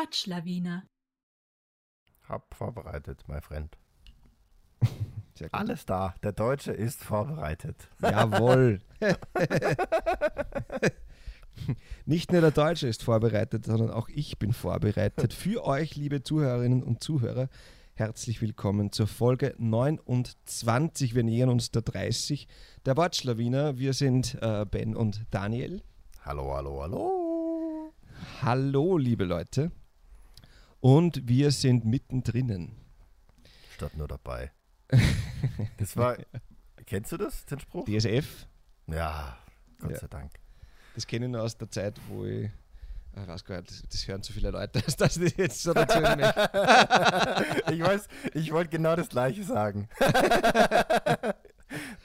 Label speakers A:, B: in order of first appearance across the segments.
A: Wortschlawiner.
B: Hab vorbereitet.
C: Sehr gut.
B: Alles da. Der Deutsche ist vorbereitet.
C: Jawohl. Nicht nur der Deutsche ist vorbereitet, sondern auch ich bin vorbereitet. Für euch, liebe Zuhörerinnen und Zuhörer, herzlich willkommen zur Folge 29. Wir nähern uns der 30 der Wortschlawiner. Wir sind äh, Ben und Daniel.
B: Hallo, hallo, hallo.
C: Hallo, liebe Leute. Und wir sind mittendrin.
B: Statt nur dabei. Das war. Kennst du das, den Spruch?
C: DSF,
B: Ja, Gott
C: Ja.
B: sei Dank.
C: das kenne ich noch aus der Zeit, wo ich. Ich weiß gar nicht, das hören zu viele Leute, dass das jetzt so möchte.
B: Ich weiß, ich wollte genau das Gleiche sagen.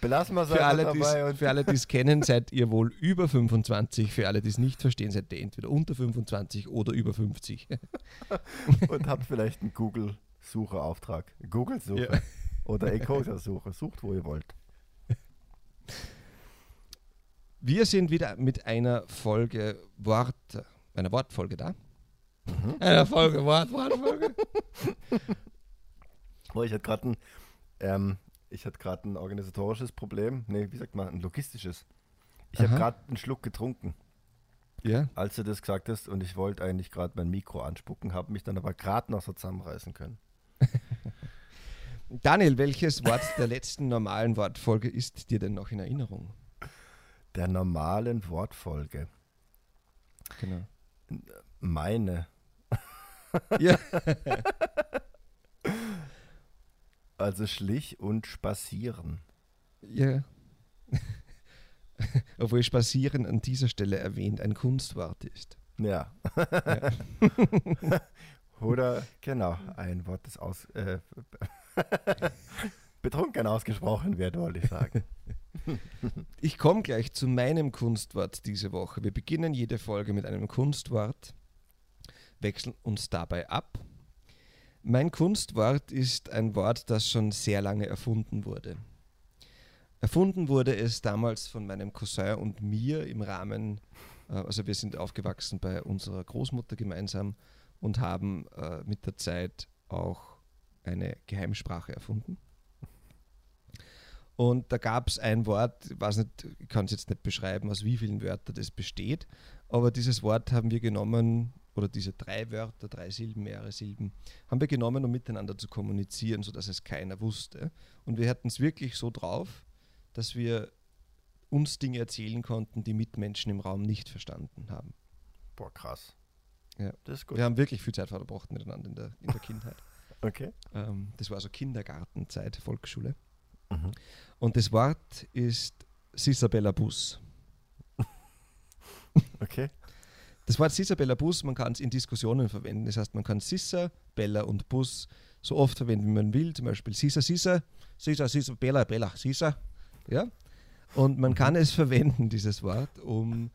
B: Belassen wir es
C: Für alle,
B: dabei
C: für alle, die es kennen, seid ihr wohl über 25. Für alle, die es nicht verstehen, seid ihr entweder unter 25 oder über 50.
B: und habt vielleicht einen Google-Suche-Auftrag. Google-Suche
C: Ja.
B: oder Ecosia-Suche. Sucht, wo ihr wollt.
C: Wir sind wieder mit einer Folge Wort, einer Wortfolge da.
B: Mhm.
C: Einer Folge Wort, Wortfolge.
B: Oh, ich hatte gerade ein, ähm, ich hatte gerade ein organisatorisches Problem. Nee, wie sagt man, ein logistisches. Ich habe gerade einen Schluck getrunken,
C: Ja,
B: als du das gesagt hast und ich wollte eigentlich gerade mein Mikro anspucken, habe mich dann aber gerade noch so zusammenreißen können.
C: Daniel, welches Wort der letzten normalen Wortfolge ist dir denn noch in Erinnerung?
B: Der normalen Wortfolge.
C: Genau.
B: Meine.
C: Ja.
B: Also schlich und spazieren.
C: ja. Obwohl Spazieren an dieser Stelle erwähnt ein Kunstwort ist.
B: Ja.
C: Ja.
B: Oder genau, ein Wort, das aus, äh, betrunken ausgesprochen wird, wollte ich sagen.
C: Ich komme gleich zu meinem Kunstwort diese Woche. Wir beginnen jede Folge mit einem Kunstwort, wechseln uns dabei ab. Mein Kunstwort ist ein Wort, das schon sehr lange erfunden wurde. Erfunden wurde es damals von meinem Cousin und mir im Rahmen, äh, also wir sind aufgewachsen bei unserer Großmutter gemeinsam und haben äh, mit der Zeit auch eine Geheimsprache erfunden. Und da gab es ein Wort, ich weiß nicht, ich kann es jetzt nicht beschreiben, aus wie vielen Wörtern das besteht, aber dieses Wort haben wir genommen, oder diese drei Wörter, drei Silben, mehrere Silben, haben wir genommen, um miteinander zu kommunizieren, sodass es keiner wusste. Und wir hatten es wirklich so drauf, dass wir uns Dinge erzählen konnten, die Mitmenschen im Raum nicht verstanden haben.
B: Boah, krass.
C: Ja.
B: Das ist gut.
C: Wir haben wirklich viel Zeit verbracht miteinander in der, in der Kindheit.
B: Okay.
C: Ähm, das war so Kindergartenzeit, Volksschule.
B: Mhm.
C: Und das Wort ist Sisabella Bus.
B: Okay.
C: Das Wort Sisabella Bus, man kann es in Diskussionen verwenden. Das heißt, man kann Sissa, Bella und Bus so oft verwenden, wie man will. Zum Beispiel Sisa, Sisa, Sisa, Sisa, Bella, Bella, Sisa. Ja? Und man kann es verwenden, dieses Wort, um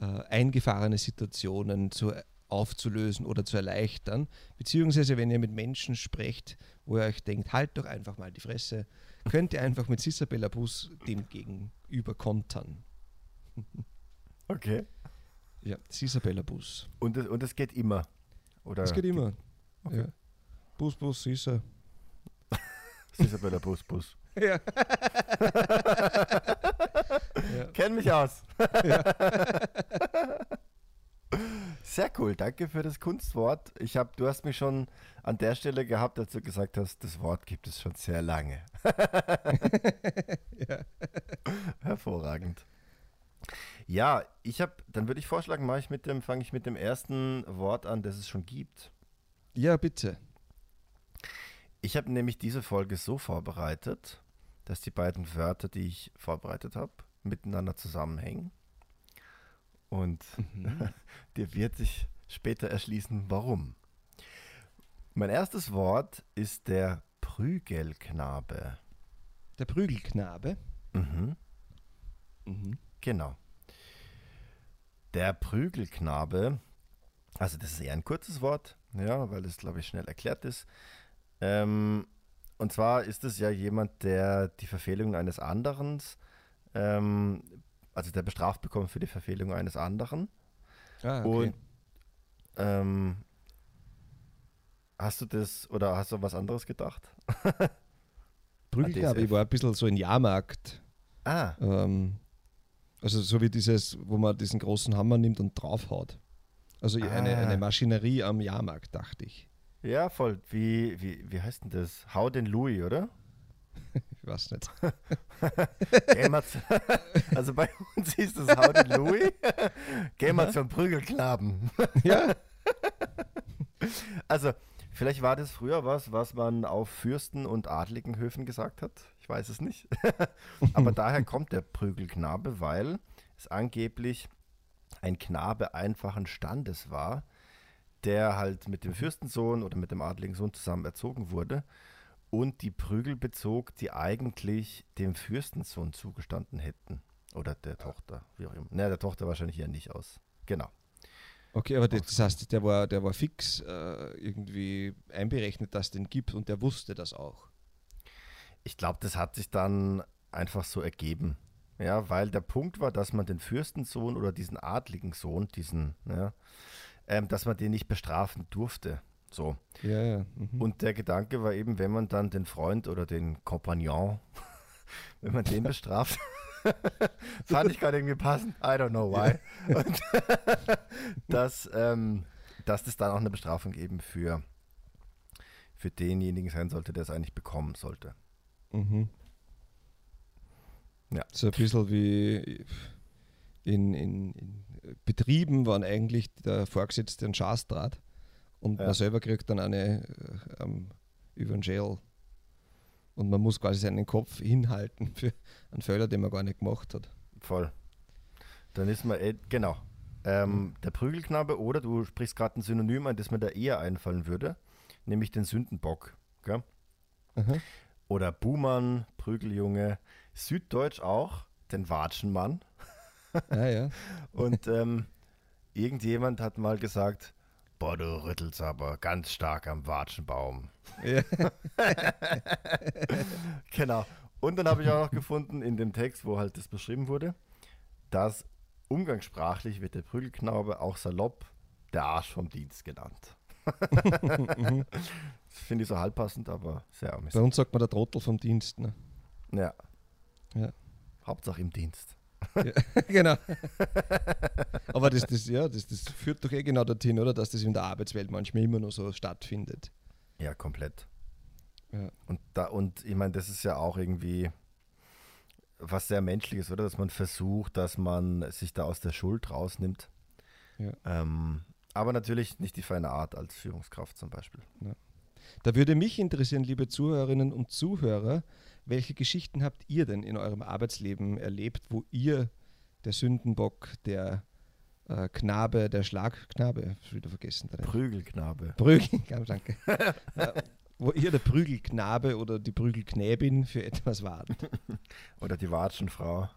C: äh, eingefahrene Situationen zu, aufzulösen oder zu erleichtern. Beziehungsweise, wenn ihr mit Menschen sprecht, wo ihr euch denkt, halt doch einfach mal die Fresse, könnt ihr einfach mit Sisabella Bus dem gegenüber kontern.
B: Okay.
C: Ja, Sisabella Bus.
B: Und es, und es geht immer. Oder
C: Das geht immer.
B: Okay.
C: Ja. Bus, Bus, Sisa.
B: Isabella Bus, Bus.
C: Ja.
B: Kenn mich aus. Sehr cool, danke für das Kunstwort. Ich hab, du hast mich schon an der Stelle gehabt, als du gesagt hast, das Wort gibt es schon sehr lange.
C: ja.
B: Hervorragend. Ja, ich habe, dann würde ich vorschlagen, mache ich mit dem, fange ich mit dem ersten Wort an, das es schon gibt.
C: ja, bitte.
B: Ich habe nämlich diese Folge so vorbereitet, dass die beiden Wörter, die ich vorbereitet habe, miteinander zusammenhängen. Und dir wird sich später erschließen, warum. Mein erstes Wort ist der Prügelknabe.
C: Der Prügelknabe.
B: Mhm,
C: Mhm.
B: Genau. Der Prügelknabe, also das ist eher ein kurzes Wort, ja, weil es, glaube ich, schnell erklärt ist. Ähm, und zwar ist es ja jemand, der die Verfehlungen eines anderen ähm, also der bestraft bekommt für die Verfehlung eines anderen.
C: Ah, okay.
B: Und ähm, hast du das oder hast du was anderes gedacht?
C: Prügelknabe, war ein bisschen so in Jahrmarkt.
B: Ah,
C: Ähm, also so wie dieses, wo man diesen großen Hammer nimmt und draufhaut. Also eine,
B: Ah.
C: eine Maschinerie am Jahrmarkt, dachte ich.
B: ja, voll. Wie, wie, wie heißt denn das? Hau den Louis, oder?
C: Ich weiß nicht.
B: Also bei uns hieß das Hau den Louis. Gehen wir zum Prügelknaben.
C: ja,
B: Also, vielleicht war das früher was, was man auf Fürsten und adligen Höfen gesagt hat. Ich weiß es nicht. Aber daher kommt der Prügelknabe, weil es angeblich ein Knabe einfachen Standes war, der halt mit dem Fürstensohn oder mit dem adligen Sohn zusammen erzogen wurde und die Prügel bezog, die eigentlich dem Fürstensohn zugestanden hätten. Oder der Tochter, wie auch immer. Ne, der Tochter wahrscheinlich eher nicht aus. Genau.
C: Okay, aber das, das heißt, der war, der war fix äh, irgendwie einberechnet, dass es den gibt und der wusste das auch.
B: Ich glaube, das hat sich dann einfach so ergeben. Ja, weil der Punkt war, dass man den Fürstensohn oder diesen adligen Sohn, diesen, ja, ähm, dass man den nicht bestrafen durfte. So.
C: Ja, ja. Mhm.
B: Und der Gedanke war eben, wenn man dann den Freund oder den Kompagnon, wenn man den bestraft, fand ich gerade irgendwie passend, I don't know why. Und dass, ähm, dass das dann auch eine Bestrafung eben für, für denjenigen sein sollte, der es eigentlich bekommen sollte.
C: Mhm.
B: Ja.
C: So ein bisschen wie in, in, in Betrieben, wann eigentlich der Vorgesetzte ein Schasdraht und
B: Ja.
C: man selber kriegt dann eine äh, ähm, über den Jail. Und man muss quasi seinen Kopf hinhalten für einen Fehler, den man gar nicht gemacht hat.
B: Voll. Dann ist man, eh, genau, ähm, der Prügelknabe oder du sprichst gerade ein Synonym an, das mir da eher einfallen würde, nämlich den Sündenbock. Gell?
C: Aha.
B: Oder Buhmann, Prügeljunge, Süddeutsch auch, den Watschenmann.
C: Ah, ja.
B: Und ähm, irgendjemand hat mal gesagt, boah, du rüttelst aber ganz stark am Watschenbaum.
C: ja.
B: Genau. Und dann habe ich auch noch gefunden in dem Text, wo halt das beschrieben wurde, dass umgangssprachlich wird der Prügelknabe auch salopp der Arsch vom Dienst genannt.
C: Mhm.
B: Finde ich so halbpassend, aber sehr
C: Bei
B: amüsant.
C: uns sagt man der Trottel vom Dienst. Ne?
B: Ja.
C: Ja.
B: Hauptsache im Dienst.
C: Ja, genau. Aber das, das, ja, das, das führt doch eh genau dorthin, oder? Dass das in der Arbeitswelt manchmal immer noch so stattfindet.
B: Ja, komplett.
C: Ja.
B: Und da, und ich meine, das ist ja auch irgendwie was sehr Menschliches, oder? Dass man versucht, dass man sich da aus der Schuld rausnimmt.
C: Ja.
B: Ähm, aber natürlich nicht die feine Art als Führungskraft zum Beispiel.
C: Da würde mich interessieren, liebe Zuhörerinnen und Zuhörer, welche Geschichten habt ihr denn in eurem Arbeitsleben erlebt, wo ihr der Sündenbock, der äh, Knabe, der Schlagknabe, wieder vergessen, der
B: Prügelknabe.
C: Prügel, ganz danke, ja, wo ihr der Prügelknabe oder die Prügelknäbin für etwas wart.
B: Oder die Watschenfrau.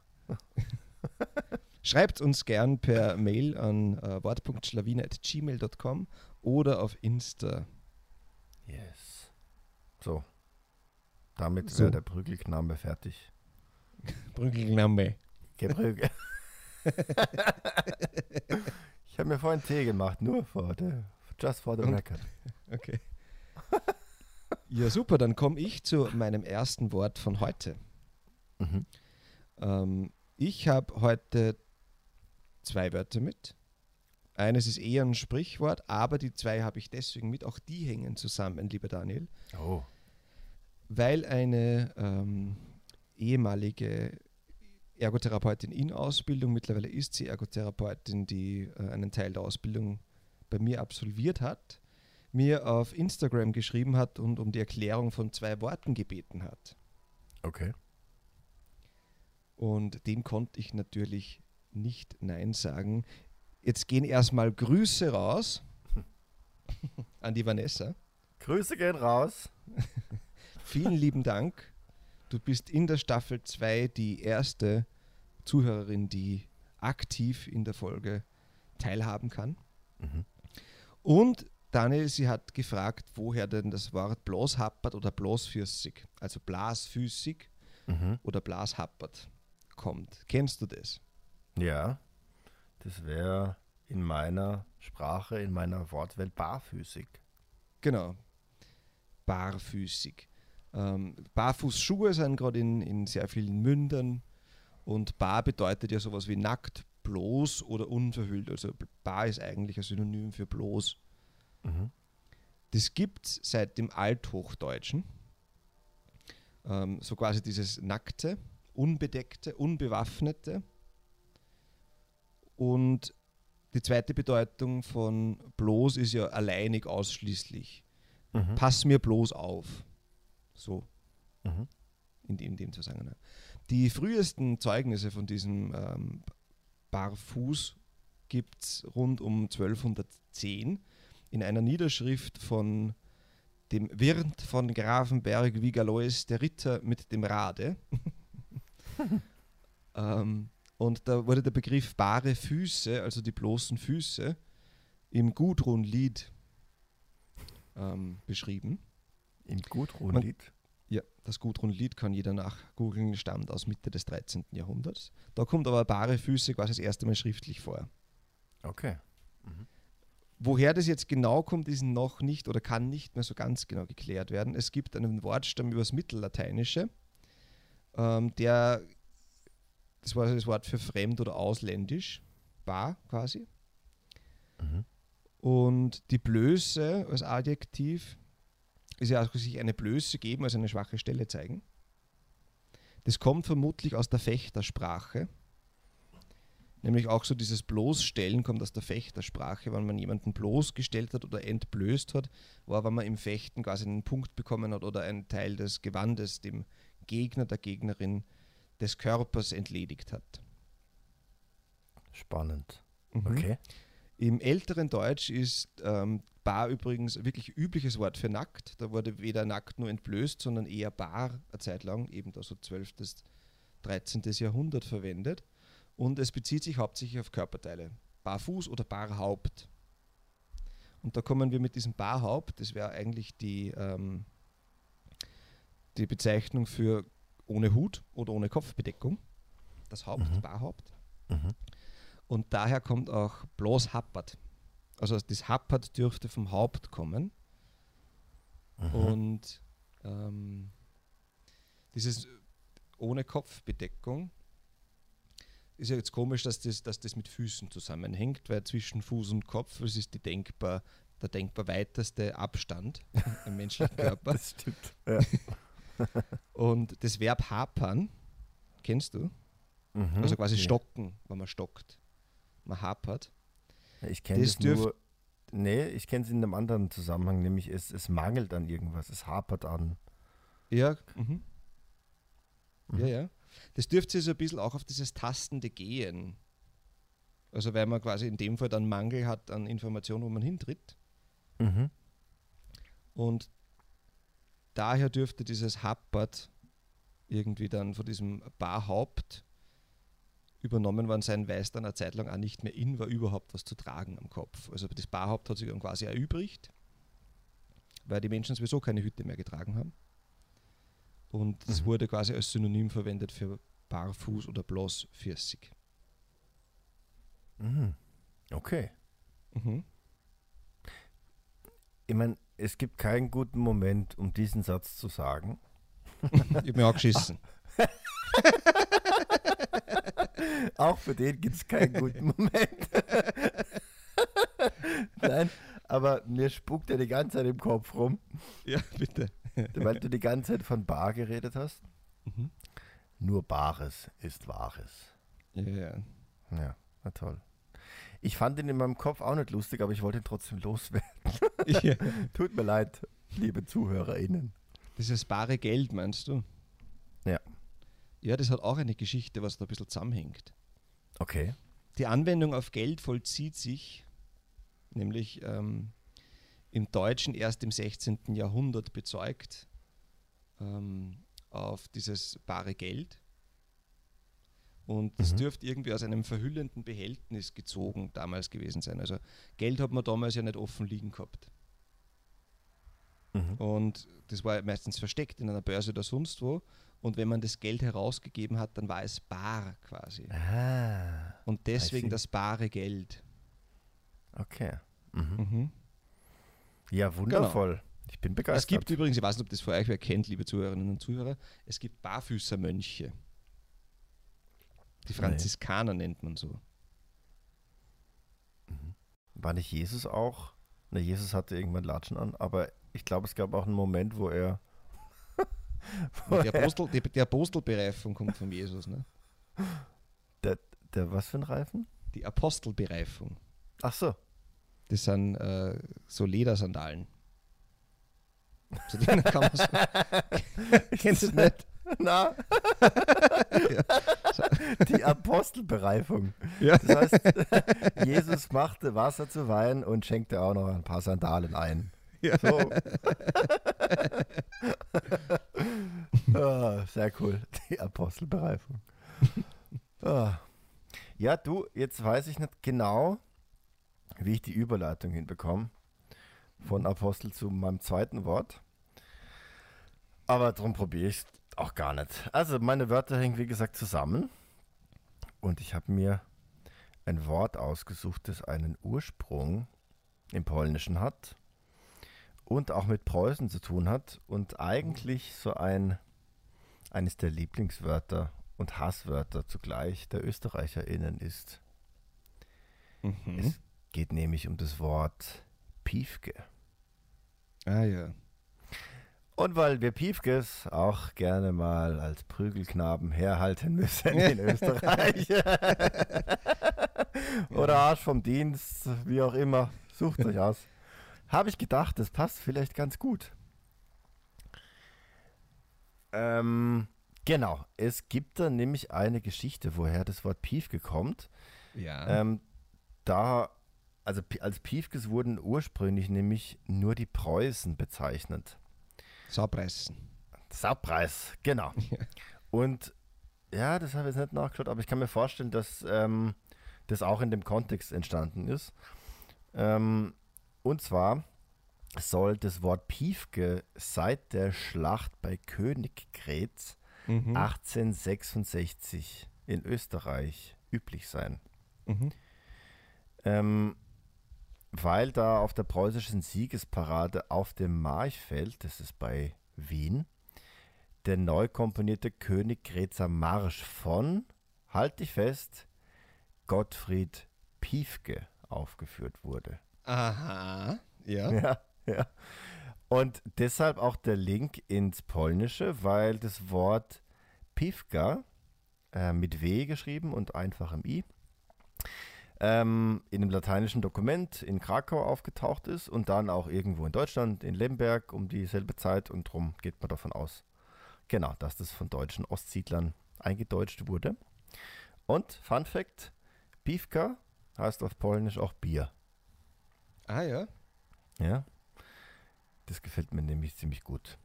C: Schreibt uns gern per Mail an äh, wort.schlawine.gmail.com oder auf Insta.
B: Yes. So. Damit
C: So.
B: wäre der Prügelknabe fertig.
C: Prügelknabe.
B: Geprügel. ich habe mir vorhin Tee gemacht, nur vor der, just for the record.
C: Okay. Ja, super, dann komme ich zu meinem ersten Wort von heute.
B: Mhm.
C: Ähm, ich habe heute zwei Wörter mit. Eines ist eher ein Sprichwort, aber die zwei habe ich deswegen mit. Auch die hängen zusammen, lieber Daniel,
B: Oh.
C: Weil eine ähm, ehemalige Ergotherapeutin in Ausbildung, mittlerweile ist sie Ergotherapeutin, die äh, einen Teil der Ausbildung bei mir absolviert hat, mir auf Instagram geschrieben hat und um die Erklärung von zwei Worten gebeten hat.
B: Okay.
C: Und dem konnte ich natürlich nicht Nein sagen. Jetzt gehen erstmal Grüße raus an die Vanessa.
B: Grüße gehen raus.
C: Vielen lieben Dank. Du bist in der Staffel 2 die erste Zuhörerin, die aktiv in der Folge teilhaben kann.
B: Mhm.
C: Und Daniel, sie hat gefragt, woher denn das Wort Blashappert oder Blasfüßig, also blasfüßig
B: Mhm.
C: oder Blashappert kommt. Kennst du das?
B: Ja, das wäre in meiner Sprache, in meiner Wortwelt barfüßig.
C: Genau. Barfüßig. Ähm, Barfußschuhe sind gerade in, in sehr vielen Mündern und bar bedeutet ja sowas wie nackt, bloß oder unverhüllt. Also bar ist eigentlich ein Synonym für bloß.
B: Mhm.
C: Das gibt es seit dem Althochdeutschen. Ähm, so quasi dieses nackte, unbedeckte, unbewaffnete. Und die zweite Bedeutung von bloß ist ja alleinig, ausschließlich.
B: Mhm.
C: Pass mir bloß auf. So,
B: Mhm.
C: in dem, in dem Zusammenhang. Die frühesten Zeugnisse von diesem ähm, Barfuß gibt es rund um 1210 in einer Niederschrift von dem Wirt von Grafenberg Vigalois, der Ritter mit dem Rade. ähm, und da wurde der Begriff bare Füße, also die bloßen Füße, im Gudrun-Lied ähm, beschrieben.
B: Im Gudrun-Lied.
C: Ja, das Gudrun-Lied kann jeder nachgoogeln, stammt aus Mitte des 13. Jahrhunderts. Da kommt aber bare Füße quasi das erste Mal schriftlich vor.
B: Okay.
C: Woher das jetzt genau kommt, ist noch nicht oder kann nicht mehr so ganz genau geklärt werden. Es gibt einen Wortstamm über das Mittellateinische, ähm, der, das war das Wort für fremd oder ausländisch, bar quasi.
B: Mhm.
C: Und die Blöße als Adjektiv ist ja auch sich eine Blöße geben, also eine schwache Stelle zeigen. Das kommt vermutlich aus der Fechtersprache. Nämlich auch so dieses Bloßstellen kommt aus der Fechtersprache, wenn man jemanden bloßgestellt hat oder entblößt hat, war, wenn man im Fechten quasi einen Punkt bekommen hat oder einen Teil des Gewandes dem Gegner, der Gegnerin des Körpers entledigt hat.
B: Spannend.
C: Mhm.
B: Okay.
C: Im älteren Deutsch ist ähm, bar übrigens wirklich übliches Wort für nackt. Da wurde weder nackt nur entblößt, sondern eher bar eine Zeit lang, eben da so 12. bis 13. Jahrhundert verwendet. Und es bezieht sich hauptsächlich auf Körperteile. Barfuß oder Barhaupt. Und da kommen wir mit diesem Barhaupt, das wäre eigentlich die, ähm, die Bezeichnung für ohne Hut oder ohne Kopfbedeckung. Das Haupt,
B: Mhm.
C: Barhaupt.
B: Mhm.
C: Und daher kommt auch bloß Happert. Also das Happert dürfte vom Haupt kommen.
B: Mhm.
C: Und ähm, dieses ohne Kopfbedeckung ist ja jetzt komisch, dass das, dass das mit Füßen zusammenhängt, weil zwischen Fuß und Kopf es ist die denkbar, der denkbar weiteste Abstand im menschlichen Körper.
B: Das stimmt. Ja.
C: Und das Verb hapern, kennst du?
B: Mhm.
C: Also quasi stocken, wenn man stockt. Man hapert.
B: Ich kenne
C: Das
B: das nur. Nee, ich kenne es in einem anderen Zusammenhang, nämlich es, es mangelt an irgendwas, es hapert an.
C: Ja, mhm.
B: Mhm.
C: ja, ja. Das dürfte sich so ein bisschen auch auf dieses tastende Gehen. Also weil man quasi in dem Fall dann Mangel hat an Informationen, wo man hintritt.
B: Mhm.
C: Und daher dürfte dieses Happert irgendwie dann von diesem Barhaupt übernommen worden sein, weil es dann eine Zeit lang auch nicht mehr in war, überhaupt was zu tragen am Kopf. Also das Barhaupt hat sich dann quasi erübrigt, weil die Menschen sowieso keine Hüte mehr getragen haben. Und das
B: Mhm.
C: wurde quasi als Synonym verwendet für barfuß oder bloßfüßig.
B: Mhm. Okay.
C: Mhm.
B: Ich meine, es gibt keinen guten Moment, um diesen Satz zu sagen.
C: Ich habe mir auch geschissen.
B: Auch für den gibt es keinen guten Moment. Nein, aber mir spuckt er die ganze Zeit im Kopf rum,
C: ja, bitte.
B: weil du die ganze Zeit von Bar geredet hast.
C: Mhm.
B: Nur Bares ist Wahres.
C: Ja, ja.
B: Ja, na toll. Ich fand ihn in meinem Kopf auch nicht lustig, aber ich wollte ihn trotzdem loswerden.
C: ja.
B: Tut mir leid, liebe ZuhörerInnen.
C: Dieses bare Geld, meinst du?
B: Ja.
C: Ja, das hat auch eine Geschichte, was da ein bisschen zusammenhängt.
B: Okay.
C: Die Anwendung auf Geld vollzieht sich nämlich ähm, im Deutschen erst im 16. Jahrhundert bezeugt ähm, auf dieses bare Geld. Und es
B: Mhm.
C: dürfte irgendwie aus einem verhüllenden Behältnis gezogen damals gewesen sein. Also Geld hat man damals ja nicht offen liegen gehabt.
B: Mhm.
C: Und das war meistens versteckt in einer Börse oder sonst wo. Und wenn man das Geld herausgegeben hat, dann war es bar quasi.
B: Ah,
C: Und deswegen das bare Geld.
B: okay. Mhm.
C: Mhm.
B: Ja, wundervoll. Ich bin begeistert.
C: Es gibt übrigens, ich weiß nicht, ob das für euch wer kennt, liebe Zuhörerinnen und Zuhörer, es gibt Barfüßermönche. Die Franziskaner nennt man so.
B: War nicht Jesus auch? Ne, Jesus hatte irgendwann Latschen an, aber ich glaube, es gab auch einen Moment, wo er.
C: Die, Apostel, die, die Apostelbereifung kommt von Jesus. Ne?
B: der, der, was für ein Reifen?
C: Die Apostelbereifung.
B: Ach so.
C: Das sind äh, so Ledersandalen. Zu denen kann man so. Kennst du das nicht?
B: Na, die Apostelbereifung.
C: Ja.
B: Das heißt, Jesus machte Wasser zu Wein und schenkte auch noch ein paar Sandalen ein.
C: Ja.
B: So. sehr cool. Die Apostelbereifung. Ah. Ja, du, jetzt weiß ich nicht genau, wie ich die Überleitung hinbekomme. Von Apostel zu meinem zweiten Wort. Aber darum probiere ich es auch gar nicht. Also, meine Wörter hängen, wie gesagt, zusammen. Und ich habe mir ein Wort ausgesucht, das einen Ursprung im Polnischen hat und auch mit Preußen zu tun hat und eigentlich so ein eines der Lieblingswörter und Hasswörter zugleich der ÖsterreicherInnen ist.
C: Mhm.
B: Es geht nämlich um das Wort Piefke.
C: Ah ja.
B: Und weil wir Piefkes auch gerne mal als Prügelknaben herhalten müssen in Österreich. Oder Arsch vom Dienst, wie auch immer. Sucht euch aus. Habe ich gedacht, das passt vielleicht ganz gut. Ähm, genau, es gibt da nämlich eine Geschichte, woher das Wort Piefke kommt.
C: Ja.
B: Ähm, da, also als Piefkes wurden ursprünglich nämlich nur die Preußen bezeichnet.
C: Saupreisen.
B: Saubpreis, genau.
C: Ja.
B: Und ja, das habe ich jetzt nicht nachgeschaut, aber ich kann mir vorstellen, dass ähm, das auch in dem Kontext entstanden ist. Ähm, und zwar soll das Wort Piefke seit der Schlacht bei Königgrätz
C: Mhm.
B: 1866 in Österreich üblich sein.
C: Mhm.
B: Ähm, weil da auf der preußischen Siegesparade auf dem Marchfeld, das ist bei Wien, der neu komponierte Königgrätzer Marsch von, halt dich fest, Gottfried Piefke aufgeführt wurde.
C: Aha. Ja.
B: Ja, ja. Und deshalb auch der Link ins Polnische, weil das Wort Piwka äh, mit W geschrieben und einfachem I ähm, in einem lateinischen Dokument in Krakau aufgetaucht ist und dann auch irgendwo in Deutschland, in Lemberg um dieselbe Zeit und darum geht man davon aus, genau, dass das von deutschen Ostsiedlern eingedeutscht wurde. Und Fun Fact, Piwka heißt auf Polnisch auch Bier.
C: Ah ja.
B: Ja. Das gefällt mir nämlich ziemlich gut.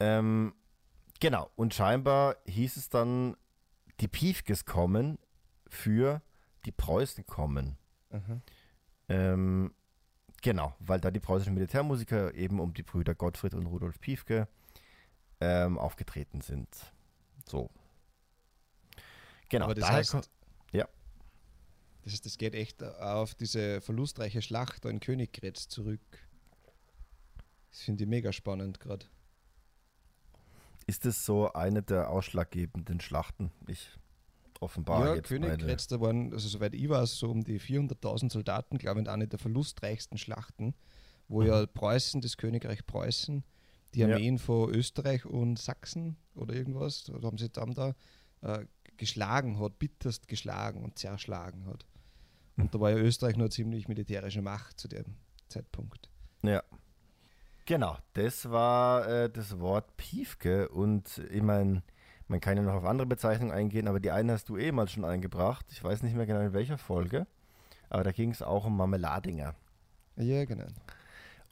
B: Ähm, genau, und scheinbar hieß es dann, die Piefkes kommen für die Preußen kommen.
C: Aha.
B: Ähm, genau, weil da die preußischen Militärmusiker eben um die Brüder Gottfried und Rudolf Piefke ähm, aufgetreten sind. So. Genau,
C: Aber das heißt,
B: ja.
C: Das heißt, das geht echt auf diese verlustreiche Schlacht in Königgrätz zurück. Das finde ich mega spannend gerade.
B: ist es so eine der ausschlaggebenden Schlachten. Ich offenbare
C: ja,
B: jetzt meine...
C: Königgrätz, da waren, also soweit ich weiß, so um die 400.000 Soldaten, glaube ich, eine der verlustreichsten Schlachten, wo
B: Mhm.
C: ja Preußen, das Königreich Preußen, die
B: Ja.
C: Armeen von Österreich und Sachsen oder irgendwas, da haben sie dann da äh, geschlagen hat, bitterst geschlagen und zerschlagen hat. Und da war ja Österreich nur ziemlich militärische Macht zu dem Zeitpunkt.
B: Ja. Genau, das war äh, das Wort Piefke und ich meine, man kann ja noch auf andere Bezeichnungen eingehen, aber die eine hast du eh mal schon eingebracht. Ich weiß nicht mehr genau in welcher Folge, aber da ging es auch um Marmeladinger.
C: Ja, genau.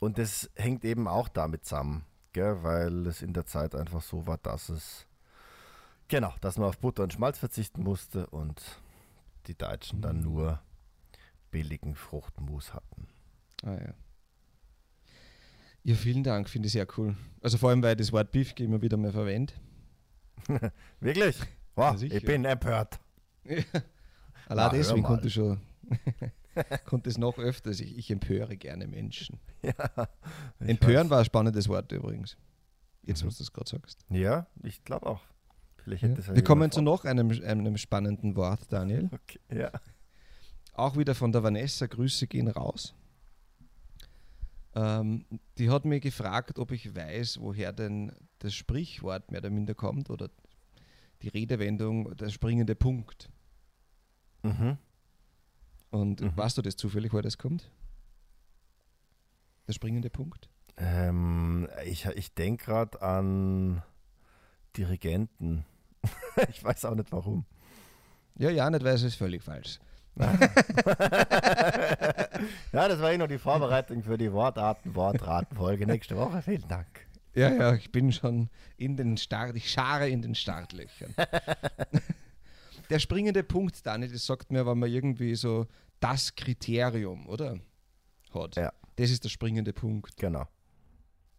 B: Und das hängt eben auch damit zusammen, gell, weil es in der Zeit einfach so war, dass es, genau, dass man auf Butter und Schmalz verzichten musste und die Deutschen dann
C: Mhm.
B: nur billigen Fruchtmus hatten.
C: Ah ja. Ja, vielen Dank, finde ich sehr cool. Also vor allem, weil ich das Wort Beefke immer wieder mehr verwende.
B: Wirklich? Wow,
C: Ja,
B: ich bin empört.
C: Allein
B: Na,
C: deswegen konnte ich schon. konnte es noch öfters. Ich, ich empöre gerne Menschen.
B: Ja,
C: Empören
B: weiß.
C: war ein spannendes Wort übrigens. Jetzt,
B: Mhm.
C: was du es gerade sagst.
B: Ja, ich glaube auch. Vielleicht
C: Ja.
B: hätte es ja
C: Wir kommen zu noch einem, einem spannenden Wort, Daniel.
B: Okay, ja.
C: Auch wieder von der Vanessa. Grüße gehen raus. Ähm, die hat mir gefragt, ob ich weiß, woher denn das Sprichwort mehr oder minder kommt oder die Redewendung, der springende Punkt.
B: Mhm.
C: Und
B: Mhm.
C: weißt du das zufällig, woher das kommt? Der springende Punkt?
B: Ähm, ich ich denke gerade an Dirigenten. ich weiß auch nicht warum.
C: Ja, ja, nicht weiß, ist völlig falsch.
B: Ja, das war eh noch die Vorbereitung für die Wortarten, Wortratenfolge nächste Woche. Vielen Dank.
C: Ja, ja, ich bin schon in den Start, ich schare in den Startlöchern. Der springende Punkt, Daniel, das sagt mir, wenn man irgendwie so das Kriterium, oder? Hat.
B: Ja.
C: Das ist der springende Punkt.
B: Genau.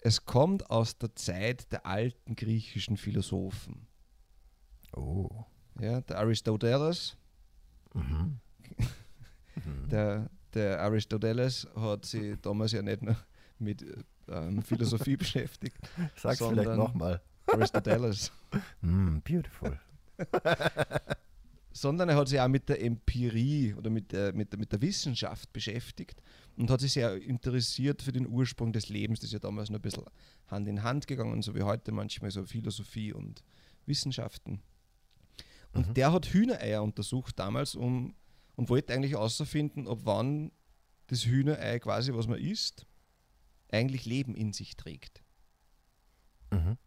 C: Es kommt aus der Zeit der alten griechischen Philosophen.
B: Oh.
C: Ja, der Aristoteles,
B: Mhm. Mhm.
C: der, der Aristoteles hat sich damals ja nicht nur mit ähm, Philosophie beschäftigt.
B: Sag's
C: sondern-
B: vielleicht nochmal.
C: Aristoteles.
B: Mm, beautiful.
C: sondern er hat sich auch mit der Empirie oder mit der, mit der, mit der Wissenschaft beschäftigt und hat sich sehr interessiert für den Ursprung des Lebens. Das ist ja damals noch ein bisschen Hand in Hand gegangen, so wie heute manchmal so Philosophie und Wissenschaften. Und
B: Mhm.
C: der hat Hühnereier untersucht damals um, und wollte eigentlich herausfinden, ob wann das Hühnerei quasi, was man isst, eigentlich Leben in sich trägt.
B: Mhm.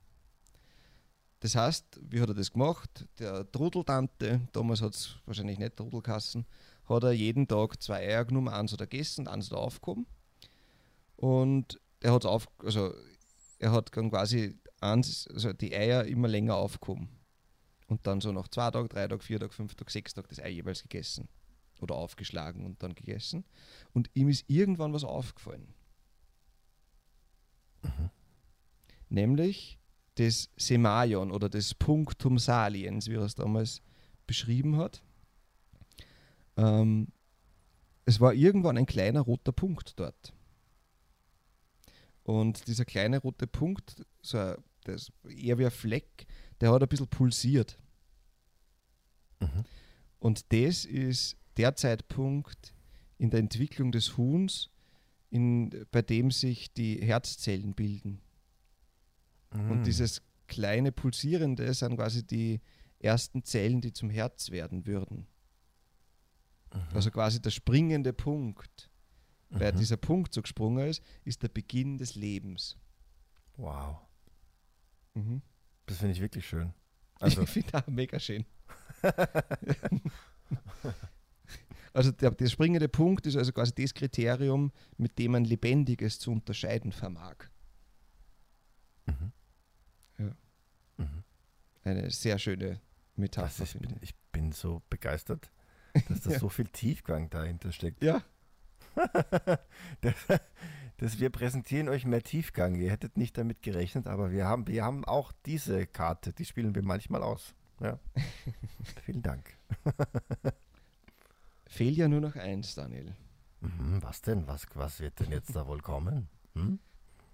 C: Das heißt, wie hat er das gemacht? Der Trudeltante, damals hat es wahrscheinlich nicht Trudelkassen, hat er jeden Tag zwei Eier genommen, eins hat er gegessen und eins er aufgehoben. Und er hat auf, also er hat dann quasi eins, also die Eier immer länger aufgehoben. Und dann so nach zwei Tagen, drei Tagen, vier Tagen, fünf Tagen, sechs Tagen das Ei jeweils gegessen. Oder aufgeschlagen und dann gegessen. Und ihm ist irgendwann was aufgefallen. Nämlich das Semaion oder das Punctum Saliens, wie er es damals beschrieben hat. Ähm, es war irgendwann ein kleiner roter Punkt dort. Und dieser kleine rote Punkt, so ein, das eher wie ein Fleck, der hat ein bisschen pulsiert.
B: Mhm.
C: Und das ist der Zeitpunkt in der Entwicklung des Huhns, in, bei dem sich die Herzzellen bilden.
B: Mhm.
C: Und dieses kleine Pulsierende sind quasi die ersten Zellen, die zum Herz werden würden.
B: Mhm.
C: Also quasi der springende Punkt. Weil
B: Mhm.
C: dieser Punkt so gesprungen ist, ist der Beginn des Lebens.
B: Wow.
C: Mhm.
B: Das finde ich wirklich schön. Also,
C: ich finde auch mega schön. also der, der springende Punkt ist also quasi das Kriterium, mit dem man Lebendiges zu unterscheiden vermag.
B: mhm.
C: Ja.
B: Mhm.
C: Eine sehr schöne Metapher,
B: ist,
C: finde
B: bin, ich bin so begeistert, dass da
C: Ja.
B: so viel Tiefgang dahinter steckt.
C: ich. Ja,
B: das, das, wir präsentieren euch mehr Tiefgang. Ihr hättet nicht damit gerechnet, aber wir haben, wir haben auch diese Karte, die spielen wir manchmal aus. Ja. Vielen Dank.
C: Fehlt ja nur noch eins, Daniel.
B: Mhm, was denn? Was, was wird denn jetzt da wohl kommen? Hm?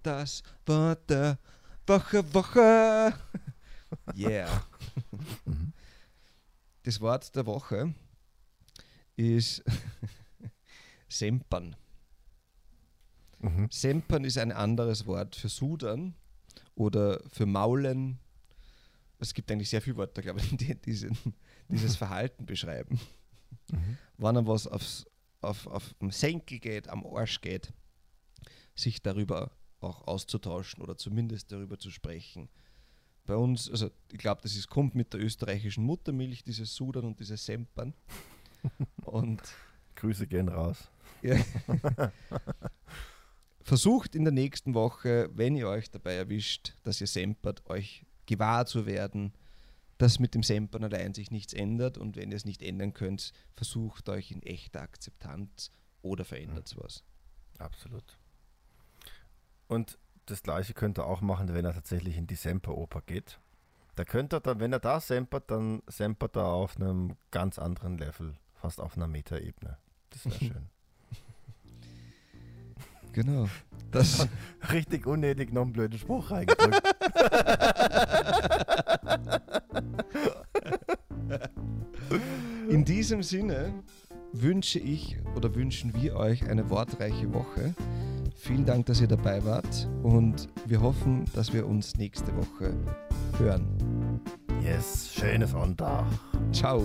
C: Das Wort der Woche, Woche. Yeah.
B: Mhm.
C: Das Wort der Woche ist Sempern.
B: Mhm.
C: Sempern ist ein anderes Wort für Sudern oder für Maulen. Es gibt eigentlich sehr viele Wörter, glaube ich, die diesen, dieses Verhalten beschreiben.
B: Mhm.
C: Wenn er was aufs, auf, auf dem Senkel geht, am Arsch geht, sich darüber auch auszutauschen oder zumindest darüber zu sprechen. Bei uns, also ich glaube, das ist, kommt mit der österreichischen Muttermilch, dieses Sudern und dieses Sempern. Und
B: Grüße gehen raus.
C: ja. Versucht in der nächsten Woche, wenn ihr euch dabei erwischt, dass ihr sempert, euch gewahr zu werden, dass mit dem Sempern allein sich nichts ändert und wenn ihr es nicht ändern könnt, versucht euch in echter Akzeptanz oder verändert was.
B: Absolut. Und das gleiche könnt ihr auch machen, wenn er tatsächlich in die Semperoper geht. Da könnte er dann, wenn er da sempert, dann sempert er auf einem ganz anderen Level, fast auf einer Metaebene. Das wäre schön.
C: Genau. Das
B: Richtig unnötig noch einen blöden Spruch reingedrückt.
C: In diesem Sinne wünsche ich oder wünschen wir euch eine wortreiche Woche. Vielen Dank, dass ihr dabei wart und wir hoffen, dass wir uns nächste Woche hören.
B: Yes, schönes Sonntag.
C: Ciao.